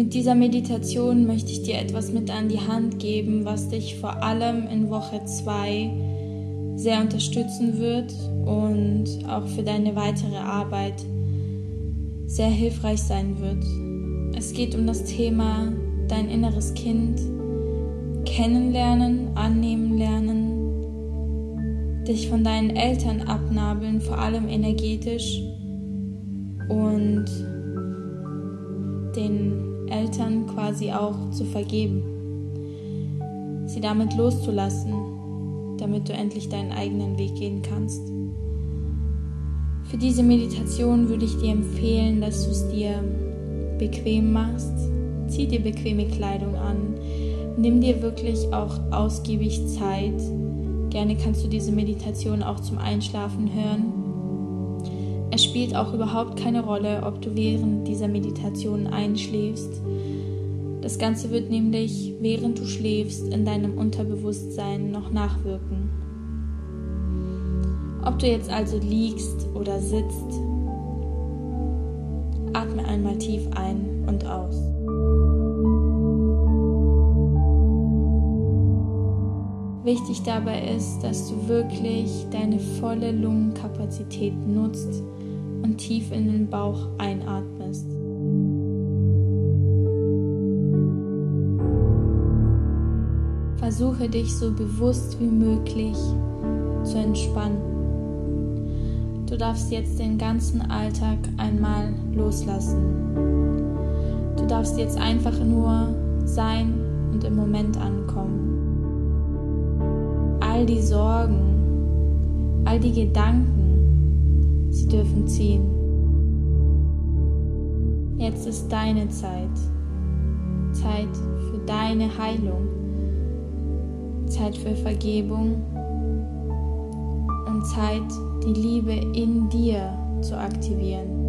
Mit dieser Meditation möchte ich dir etwas mit an die Hand geben, was dich vor allem in Woche 2 sehr unterstützen wird und auch für deine weitere Arbeit sehr hilfreich sein wird. Es geht um das Thema dein inneres Kind kennenlernen, annehmen lernen, dich von deinen Eltern abnabeln, vor allem energetisch und den Eltern quasi auch zu vergeben, sie damit loszulassen, damit du endlich deinen eigenen Weg gehen kannst. Für diese Meditation würde ich dir empfehlen, dass du es dir bequem machst. Zieh dir bequeme Kleidung an. Nimm dir wirklich auch ausgiebig Zeit. Gerne kannst du diese Meditation auch zum Einschlafen hören. Es spielt auch überhaupt keine Rolle, ob du während dieser Meditation einschläfst. Das Ganze wird nämlich, während du schläfst, in deinem Unterbewusstsein noch nachwirken. Ob du jetzt also liegst oder sitzt, atme einmal tief ein und aus. Wichtig dabei ist, dass du wirklich deine volle Lungenkapazität nutzt und tief in den Bauch einatmest. Versuche dich so bewusst wie möglich zu entspannen. Du darfst jetzt den ganzen Alltag einmal loslassen. Du darfst jetzt einfach nur sein und im Moment ankommen. All die Sorgen, all die Gedanken, sie dürfen ziehen. Jetzt ist deine Zeit. Zeit für deine Heilung. Zeit für Vergebung und Zeit, die Liebe in dir zu aktivieren.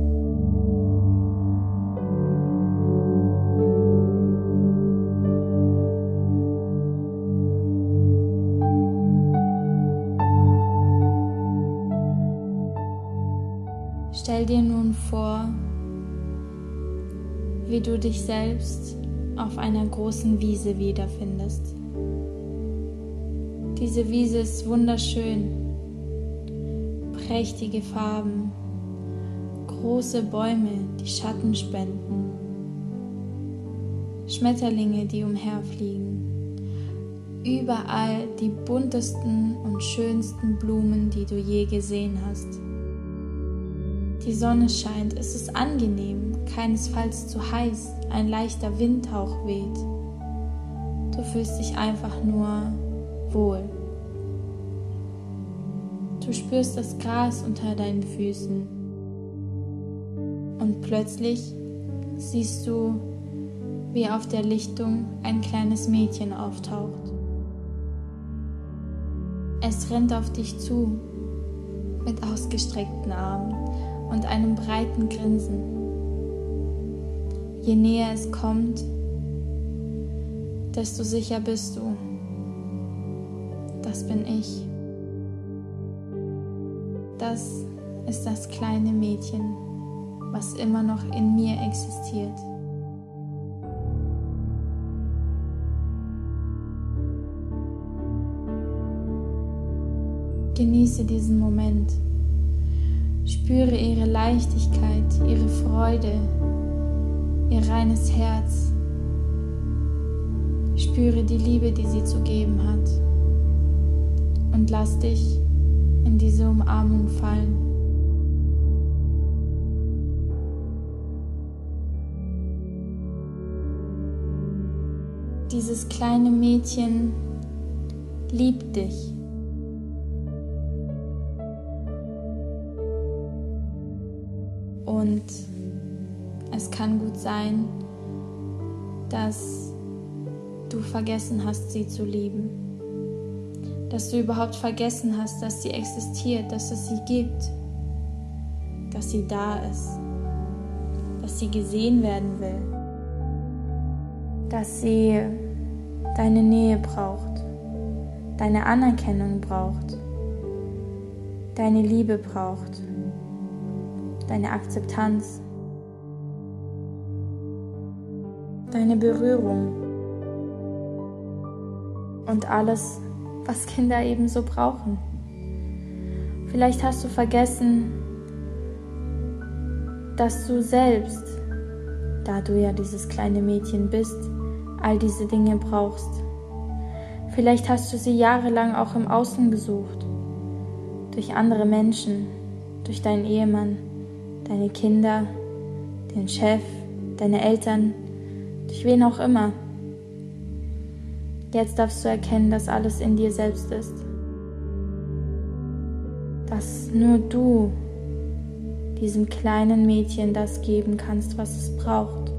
Wie du dich selbst auf einer großen Wiese wiederfindest. Diese Wiese ist wunderschön prächtige Farben, große Bäume, die Schatten spenden, Schmetterlinge, die umherfliegen, überall die buntesten und schönsten Blumen, die du je gesehen hast. Die Sonne scheint, es ist angenehm, keinesfalls zu heiß, ein leichter Windhauch weht. Du fühlst dich einfach nur wohl. Du spürst das Gras unter deinen Füßen. Und plötzlich siehst du, wie auf der Lichtung ein kleines Mädchen auftaucht. Es rennt auf dich zu mit ausgestreckten Armen und einem breiten Grinsen. Je näher es kommt, desto sicher bist du. Das bin ich. Das ist das kleine Mädchen, was immer noch in mir existiert. Genieße diesen Moment. Spüre ihre Leichtigkeit, ihre Freude, ihr reines Herz. Spüre die Liebe, die sie zu geben hat. Und lass dich in diese Umarmung fallen. Dieses kleine Mädchen liebt dich. Und es kann gut sein, dass du vergessen hast, sie zu lieben. Dass du überhaupt vergessen hast, dass sie existiert, dass es sie gibt, dass sie da ist, dass sie gesehen werden will, dass sie deine Nähe braucht, deine Anerkennung braucht, deine Liebe braucht, deine Akzeptanz. deine Berührung und alles, was Kinder ebenso brauchen. Vielleicht hast du vergessen, dass du selbst, da du ja dieses kleine Mädchen bist, all diese Dinge brauchst. Vielleicht hast du sie jahrelang auch im Außen gesucht, durch andere Menschen, durch deinen Ehemann, deine Kinder, den Chef, deine Eltern, durch wen auch immer. Jetzt darfst du erkennen, dass alles in dir selbst ist. Dass nur du diesem kleinen Mädchen das geben kannst, was es braucht.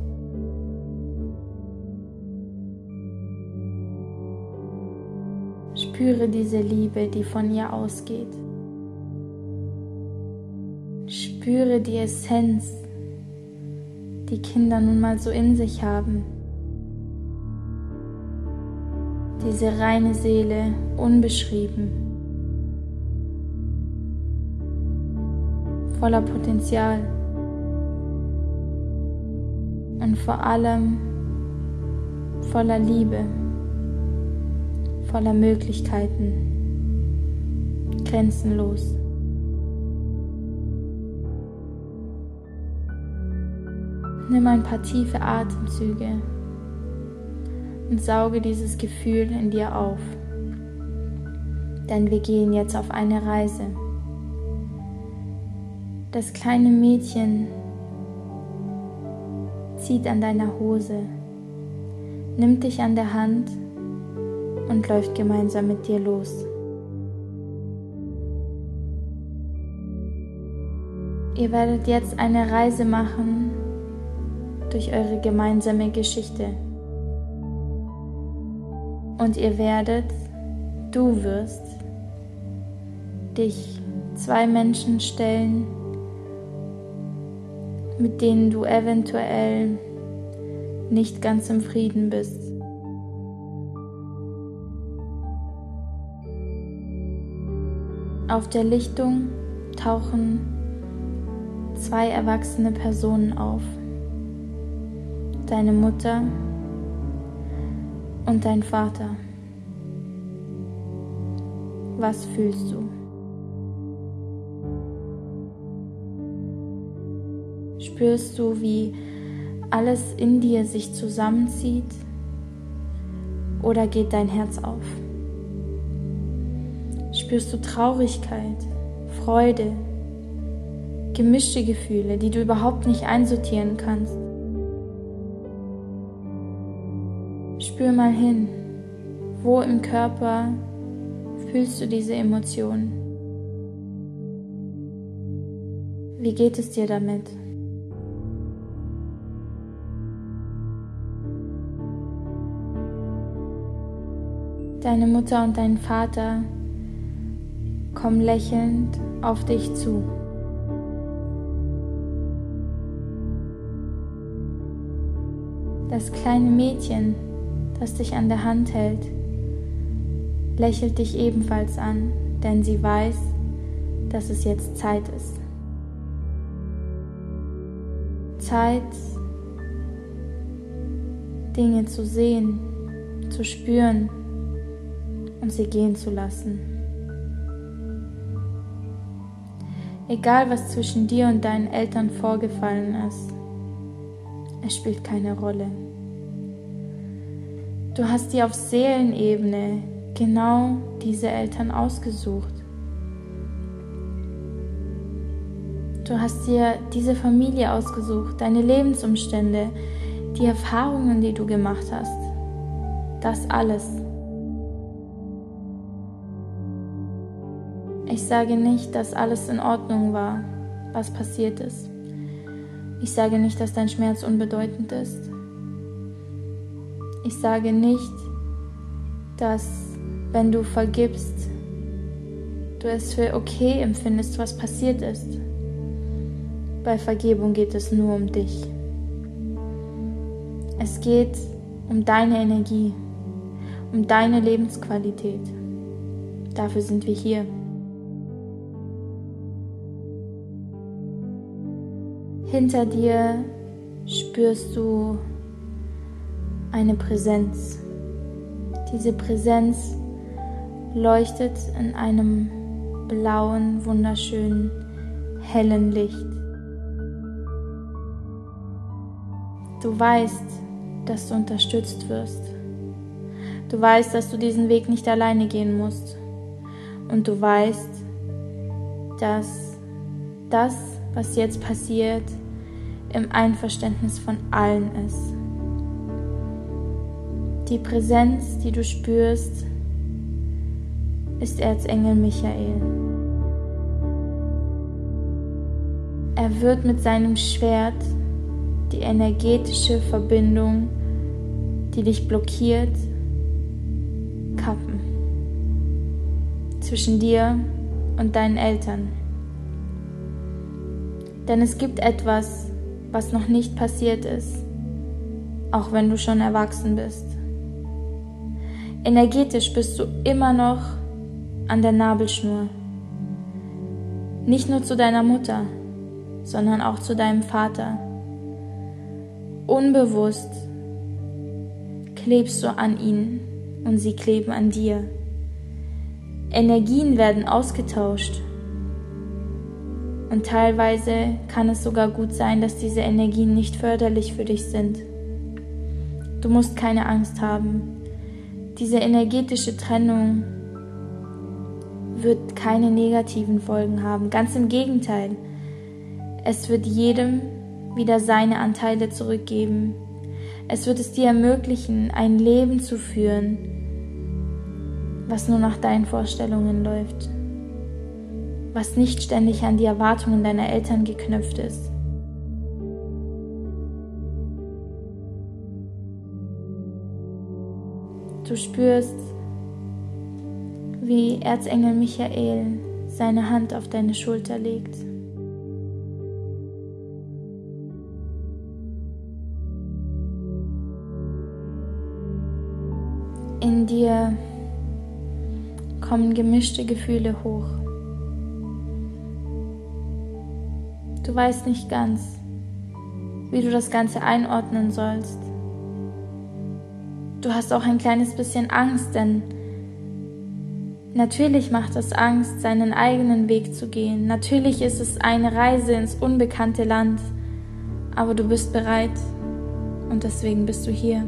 Spüre diese Liebe, die von ihr ausgeht. Spüre die Essenz, die Kinder nun mal so in sich haben. Diese reine Seele, unbeschrieben, voller Potenzial und vor allem voller Liebe, voller Möglichkeiten, grenzenlos. Nimm ein paar tiefe Atemzüge und sauge dieses Gefühl in dir auf. Denn wir gehen jetzt auf eine Reise. Das kleine Mädchen zieht an deiner Hose, nimmt dich an der Hand und läuft gemeinsam mit dir los. Ihr werdet jetzt eine Reise machen durch eure gemeinsame Geschichte. Und ihr werdet, du wirst, dich zwei Menschen stellen, mit denen du eventuell nicht ganz im Frieden bist. Auf der Lichtung tauchen zwei erwachsene Personen auf deine Mutter und dein Vater. Was fühlst du? Spürst du, wie alles in dir sich zusammenzieht oder geht dein Herz auf? Spürst du Traurigkeit, Freude, gemischte Gefühle, die du überhaupt nicht einsortieren kannst? Spür mal hin, wo im Körper fühlst du diese Emotionen? Wie geht es dir damit? Deine Mutter und dein Vater kommen lächelnd auf dich zu. Das kleine Mädchen das dich an der Hand hält, lächelt dich ebenfalls an, denn sie weiß, dass es jetzt Zeit ist. Zeit, Dinge zu sehen, zu spüren und sie gehen zu lassen. Egal was zwischen dir und deinen Eltern vorgefallen ist, es spielt keine Rolle. Du hast dir auf Seelenebene genau diese Eltern ausgesucht. Du hast dir diese Familie ausgesucht, deine Lebensumstände, die Erfahrungen, die du gemacht hast. Das alles. Ich sage nicht, dass alles in Ordnung war, was passiert ist. Ich sage nicht, dass dein Schmerz unbedeutend ist. Ich sage nicht, dass wenn du vergibst, du es für okay empfindest, was passiert ist. Bei Vergebung geht es nur um dich. Es geht um deine Energie, um deine Lebensqualität. Dafür sind wir hier. Hinter dir spürst du eine Präsenz. Diese Präsenz leuchtet in einem blauen, wunderschönen, hellen Licht. Du weißt, dass du unterstützt wirst. Du weißt, dass du diesen Weg nicht alleine gehen musst. Und du weißt, dass das, was jetzt passiert, im Einverständnis von allen ist. Die Präsenz, die du spürst, ist Erzengel Michael. Er wird mit seinem Schwert die energetische Verbindung, die dich blockiert, kappen. Zwischen dir und deinen Eltern. Denn es gibt etwas, was noch nicht passiert ist, auch wenn du schon erwachsen bist. Energetisch bist du immer noch an der Nabelschnur. Nicht nur zu deiner Mutter, sondern auch zu deinem Vater. Unbewusst klebst du an ihnen und sie kleben an dir. Energien werden ausgetauscht. Und teilweise kann es sogar gut sein, dass diese Energien nicht förderlich für dich sind. Du musst keine Angst haben. Diese energetische Trennung wird keine negativen Folgen haben. Ganz im Gegenteil. Es wird jedem wieder seine Anteile zurückgeben. Es wird es dir ermöglichen, ein Leben zu führen, was nur nach deinen Vorstellungen läuft, was nicht ständig an die Erwartungen deiner Eltern geknüpft ist. Du spürst, wie Erzengel Michael seine Hand auf deine Schulter legt. In dir kommen gemischte Gefühle hoch. Du weißt nicht ganz, wie du das Ganze einordnen sollst. Du hast auch ein kleines bisschen Angst, denn Natürlich macht es Angst, seinen eigenen Weg zu gehen. Natürlich ist es eine Reise ins unbekannte Land. Aber du bist bereit und deswegen bist du hier.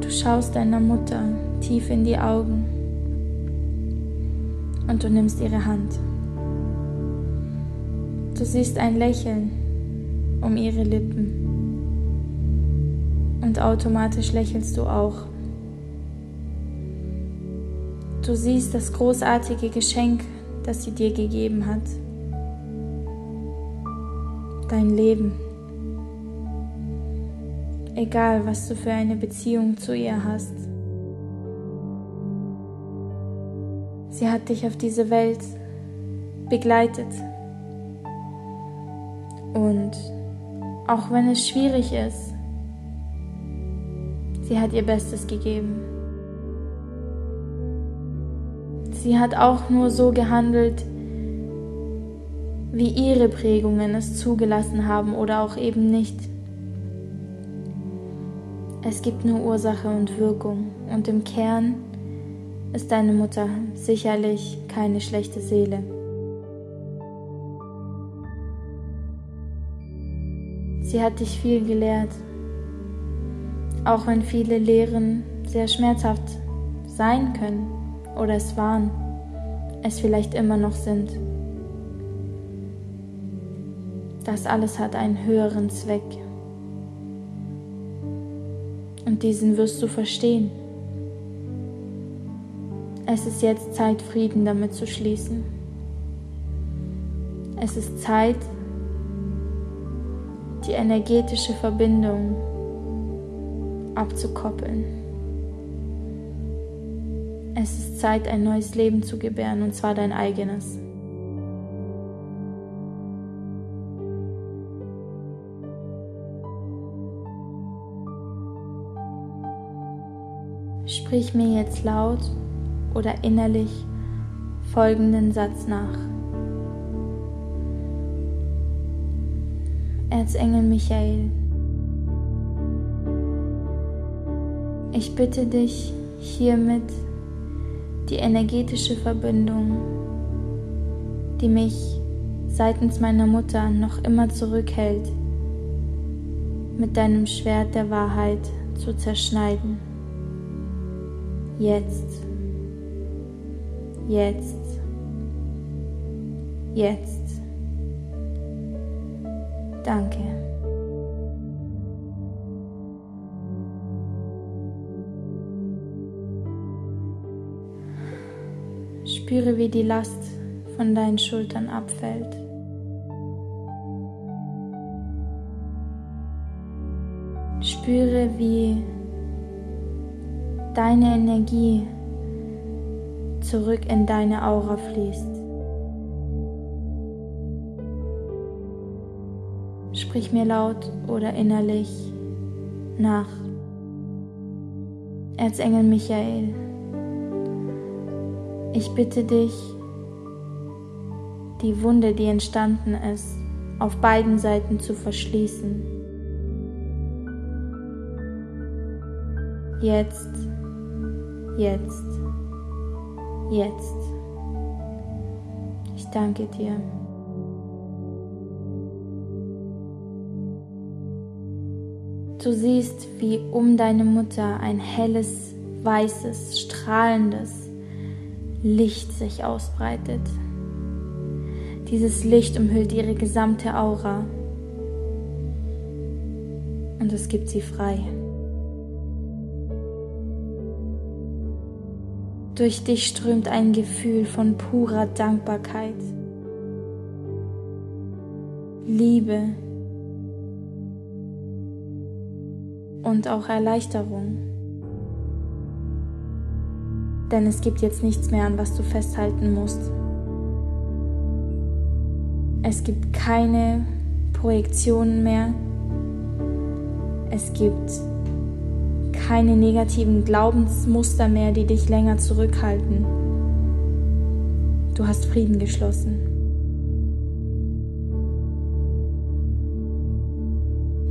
Du schaust deiner Mutter tief in die Augen und du nimmst ihre Hand. Du siehst ein Lächeln um ihre Lippen und automatisch lächelst du auch. Du siehst das großartige Geschenk, das sie dir gegeben hat. Dein Leben. Egal, was du für eine Beziehung zu ihr hast. Sie hat dich auf diese Welt begleitet. Und auch wenn es schwierig ist, Sie hat ihr Bestes gegeben. Sie hat auch nur so gehandelt, wie ihre Prägungen es zugelassen haben oder auch eben nicht. Es gibt nur Ursache und Wirkung und im Kern ist deine Mutter sicherlich keine schlechte Seele. Sie hat dich viel gelehrt auch wenn viele Lehren sehr schmerzhaft sein können oder es waren, es vielleicht immer noch sind. Das alles hat einen höheren Zweck. Und diesen wirst du verstehen. Es ist jetzt Zeit, Frieden damit zu schließen. Es ist Zeit, die energetische Verbindung abzukoppeln. Es ist Zeit, ein neues Leben zu gebären, und zwar dein eigenes. Sprich mir jetzt laut oder innerlich folgenden Satz nach. Erzengel Michael, ich bitte dich hiermit die energetische Verbindung, die mich seitens meiner Mutter noch immer zurückhält, mit deinem Schwert der Wahrheit zu zerschneiden. Jetzt, jetzt, jetzt. Danke. Spüre, wie die Last von deinen Schultern abfällt. Spüre, wie deine Energie zurück in deine Aura fließt. Sprich mir laut oder innerlich nach. Erzengel Michael, ich bitte dich, die Wunde, die entstanden ist, auf beiden Seiten zu verschließen. Jetzt, jetzt, jetzt. Ich danke dir. Du siehst, wie um deine Mutter ein helles, weißes, strahlendes Licht sich ausbreitet. Dieses Licht umhüllt ihre gesamte Aura und es gibt sie frei. Durch dich strömt ein Gefühl von purer Dankbarkeit, Liebe, und auch Erleichterung. Denn es gibt jetzt nichts mehr, an was du festhalten musst. Es gibt keine Projektionen mehr. Es gibt keine negativen Glaubensmuster mehr, die dich länger zurückhalten. Du hast Frieden geschlossen.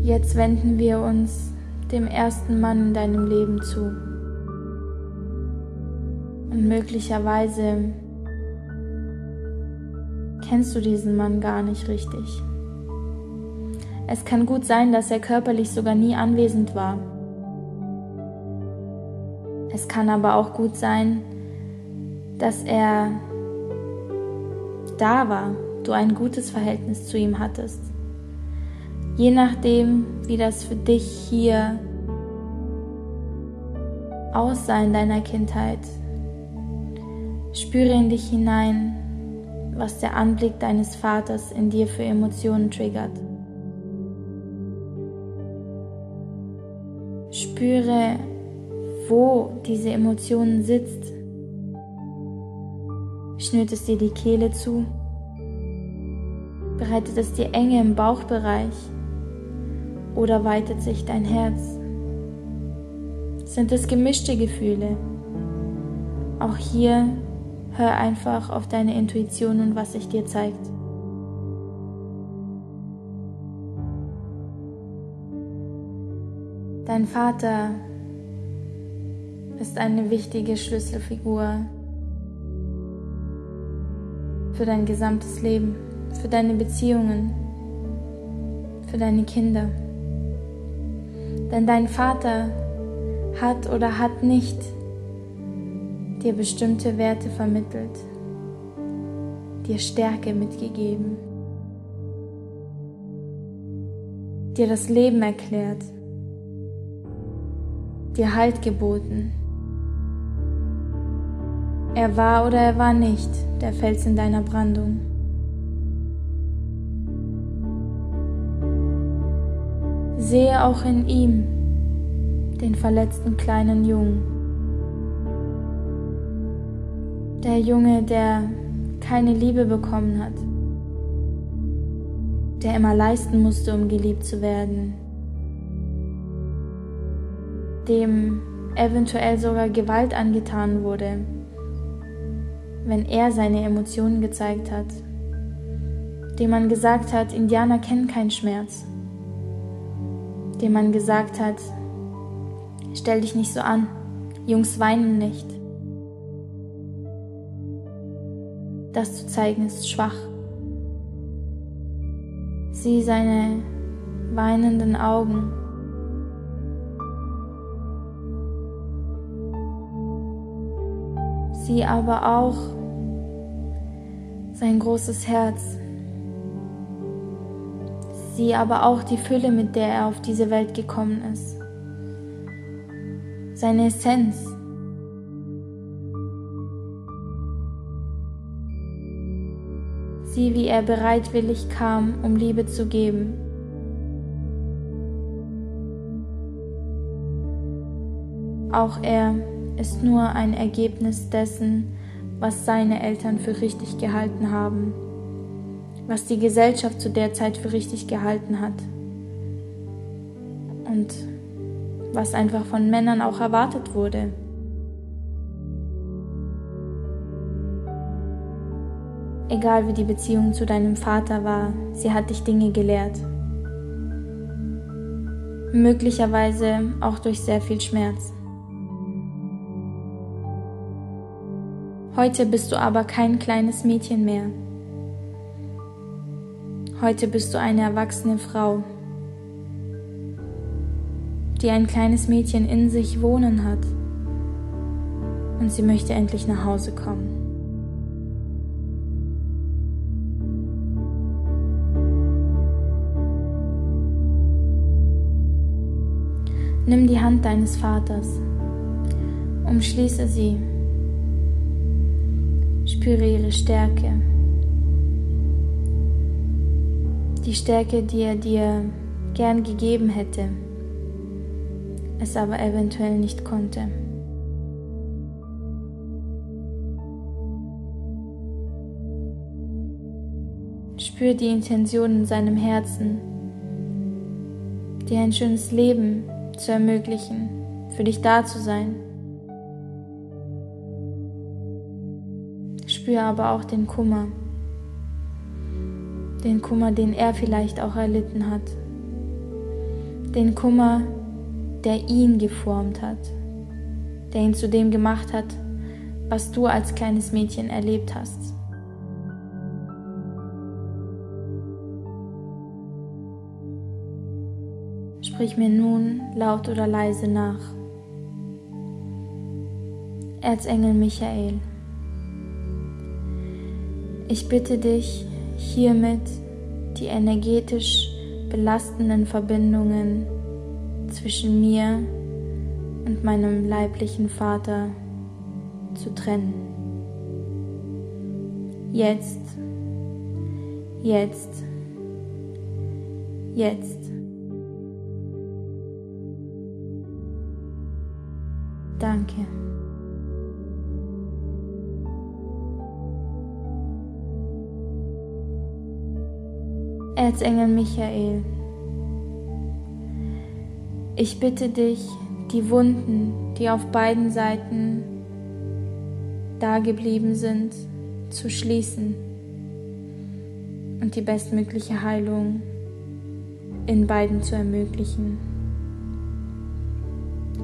Jetzt wenden wir uns dem ersten Mann in deinem Leben zu. Und möglicherweise kennst du diesen Mann gar nicht richtig. Es kann gut sein, dass er körperlich sogar nie anwesend war. Es kann aber auch gut sein, dass er da war, du ein gutes Verhältnis zu ihm hattest. Je nachdem, wie das für dich hier aussah in deiner Kindheit, spüre in dich hinein, was der Anblick deines Vaters in dir für Emotionen triggert. Spüre, wo diese Emotionen sitzt. Schnürt es dir die Kehle zu? Bereitet es dir Enge im Bauchbereich? Oder weitet sich dein Herz? Sind es gemischte Gefühle? Auch hier hör einfach auf deine Intuition und was sich dir zeigt. Dein Vater ist eine wichtige Schlüsselfigur für dein gesamtes Leben, für deine Beziehungen, für deine Kinder. Denn dein Vater hat oder hat nicht dir bestimmte Werte vermittelt, dir Stärke mitgegeben, dir das Leben erklärt, dir Halt geboten. Er war oder er war nicht der Fels in deiner Brandung. Sehe auch in ihm den verletzten kleinen Jungen. Der Junge, der keine Liebe bekommen hat, der immer leisten musste, um geliebt zu werden, dem eventuell sogar Gewalt angetan wurde, wenn er seine Emotionen gezeigt hat. dem man gesagt hat, Indianer kennen keinen Schmerz, dem man gesagt hat, stell dich nicht so an, Jungs weinen nicht. Das zu zeigen ist schwach. Sieh seine weinenden Augen. Sieh aber auch sein großes Herz. Sieh aber auch die Fülle, mit der er auf diese Welt gekommen ist. Seine Essenz. Sieh, wie er bereitwillig kam, um Liebe zu geben. Auch er ist nur ein Ergebnis dessen, was seine Eltern für richtig gehalten haben, was die Gesellschaft zu der Zeit für richtig gehalten hat und was einfach von Männern auch erwartet wurde. Egal wie die Beziehung zu deinem Vater war, sie hat dich Dinge gelehrt. Möglicherweise auch durch sehr viel Schmerz. Heute bist du aber kein kleines Mädchen mehr. Heute bist du eine erwachsene Frau, die ein kleines Mädchen in sich wohnen hat und sie möchte endlich nach Hause kommen. Nimm die Hand deines Vaters, umschließe sie Spüre ihre Stärke. Die Stärke, die er dir gern gegeben hätte, es aber eventuell nicht konnte. Spür die Intention in seinem Herzen, dir ein schönes Leben zu ermöglichen, für dich da zu sein. spüre aber auch den Kummer. Den Kummer, den er vielleicht auch erlitten hat. Den Kummer, der ihn geformt hat. Der ihn zu dem gemacht hat, was du als kleines Mädchen erlebt hast. Sprich mir nun laut oder leise nach. Erzengel Michael. Ich bitte dich hiermit die energetisch belastenden Verbindungen zwischen mir und meinem leiblichen Vater zu trennen. Jetzt, jetzt, jetzt. Danke. Erzengel Michael, ich bitte dich, die Wunden, die auf beiden Seiten dageblieben sind, zu schließen und die bestmögliche Heilung in beiden zu ermöglichen.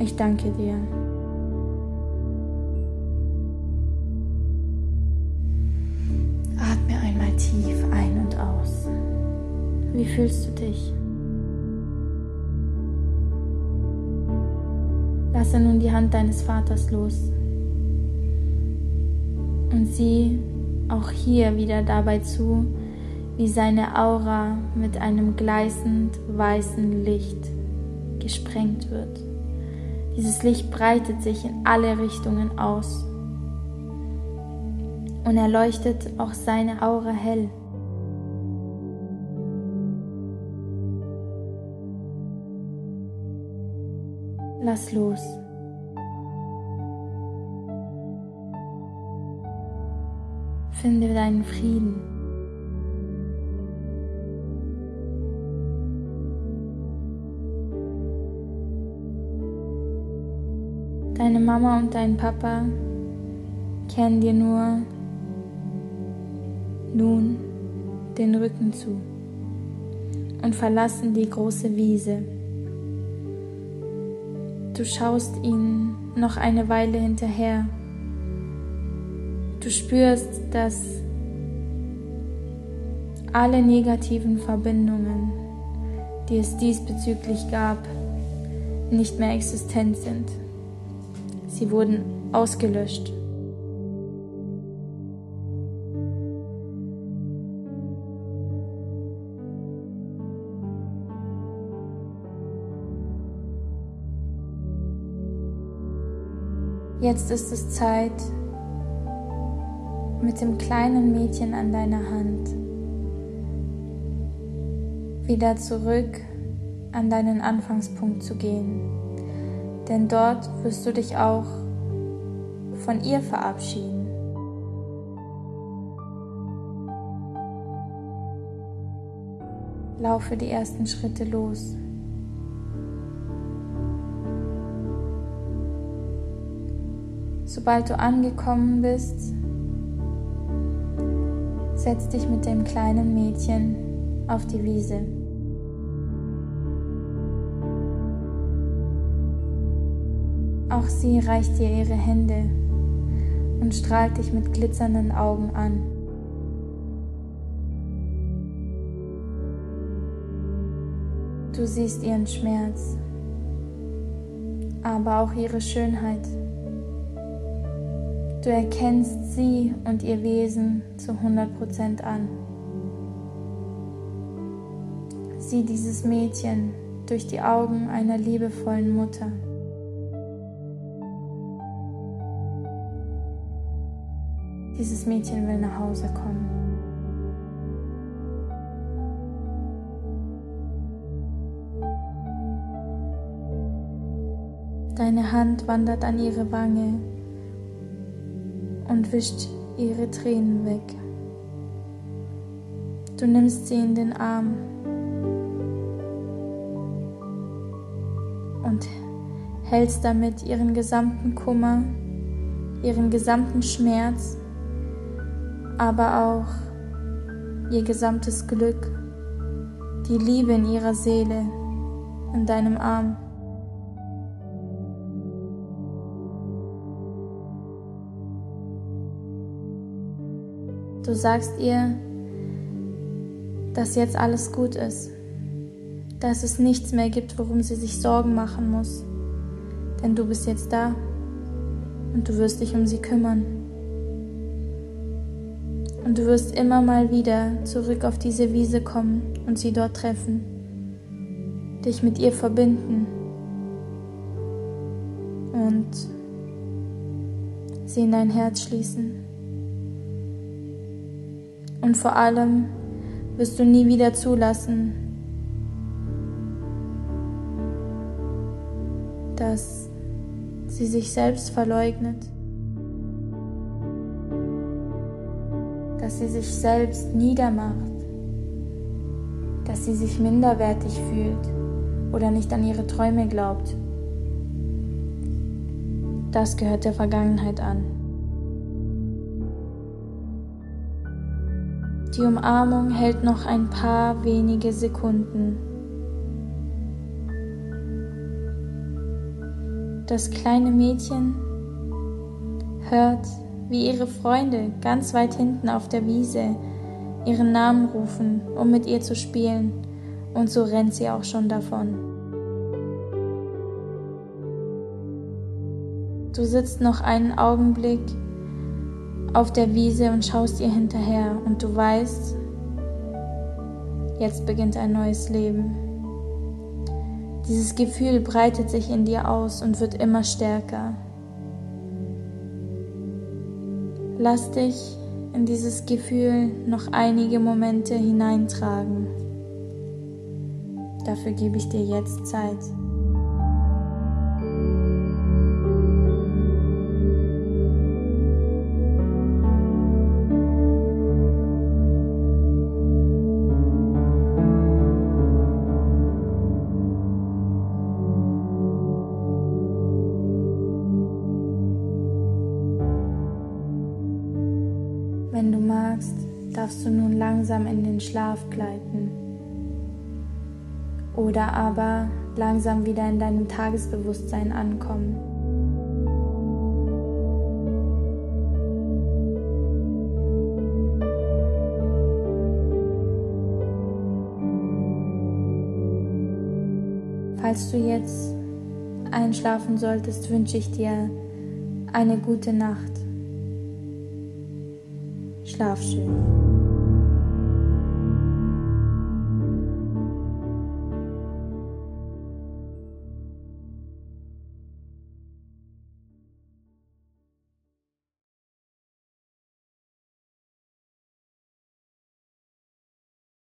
Ich danke dir. Wie fühlst du dich? Lasse nun die Hand deines Vaters los und sieh auch hier wieder dabei zu, wie seine Aura mit einem gleißend weißen Licht gesprengt wird. Dieses Licht breitet sich in alle Richtungen aus und erleuchtet auch seine Aura hell. Lass los. Finde deinen Frieden. Deine Mama und dein Papa kennen dir nur nun den Rücken zu und verlassen die große Wiese. Du schaust ihnen noch eine Weile hinterher. Du spürst, dass alle negativen Verbindungen, die es diesbezüglich gab, nicht mehr existent sind. Sie wurden ausgelöscht. Jetzt ist es Zeit, mit dem kleinen Mädchen an deiner Hand wieder zurück an deinen Anfangspunkt zu gehen. Denn dort wirst du dich auch von ihr verabschieden. Laufe die ersten Schritte los. Sobald du angekommen bist, setz dich mit dem kleinen Mädchen auf die Wiese. Auch sie reicht dir ihre Hände und strahlt dich mit glitzernden Augen an. Du siehst ihren Schmerz, aber auch ihre Schönheit. Du erkennst sie und ihr Wesen zu 100% an. Sieh dieses Mädchen durch die Augen einer liebevollen Mutter. Dieses Mädchen will nach Hause kommen. Deine Hand wandert an ihre Wange und wischt ihre Tränen weg. Du nimmst sie in den Arm und hältst damit ihren gesamten Kummer, ihren gesamten Schmerz, aber auch ihr gesamtes Glück, die Liebe in ihrer Seele in deinem Arm. Du sagst ihr, dass jetzt alles gut ist, dass es nichts mehr gibt, worum sie sich Sorgen machen muss, denn du bist jetzt da und du wirst dich um sie kümmern. Und du wirst immer mal wieder zurück auf diese Wiese kommen und sie dort treffen, dich mit ihr verbinden und sie in dein Herz schließen. Und vor allem wirst du nie wieder zulassen, dass sie sich selbst verleugnet, dass sie sich selbst niedermacht, dass sie sich minderwertig fühlt oder nicht an ihre Träume glaubt. Das gehört der Vergangenheit an. Die Umarmung hält noch ein paar wenige Sekunden. Das kleine Mädchen hört, wie ihre Freunde ganz weit hinten auf der Wiese ihren Namen rufen, um mit ihr zu spielen, und so rennt sie auch schon davon. Du sitzt noch einen Augenblick auf der Wiese und schaust ihr hinterher und du weißt, jetzt beginnt ein neues Leben. Dieses Gefühl breitet sich in dir aus und wird immer stärker. Lass dich in dieses Gefühl noch einige Momente hineintragen. Dafür gebe ich dir jetzt Zeit. Darfst du nun langsam in den Schlaf gleiten oder aber langsam wieder in deinem Tagesbewusstsein ankommen. Falls du jetzt einschlafen solltest, wünsche ich dir eine gute Nacht. Schlaf schön.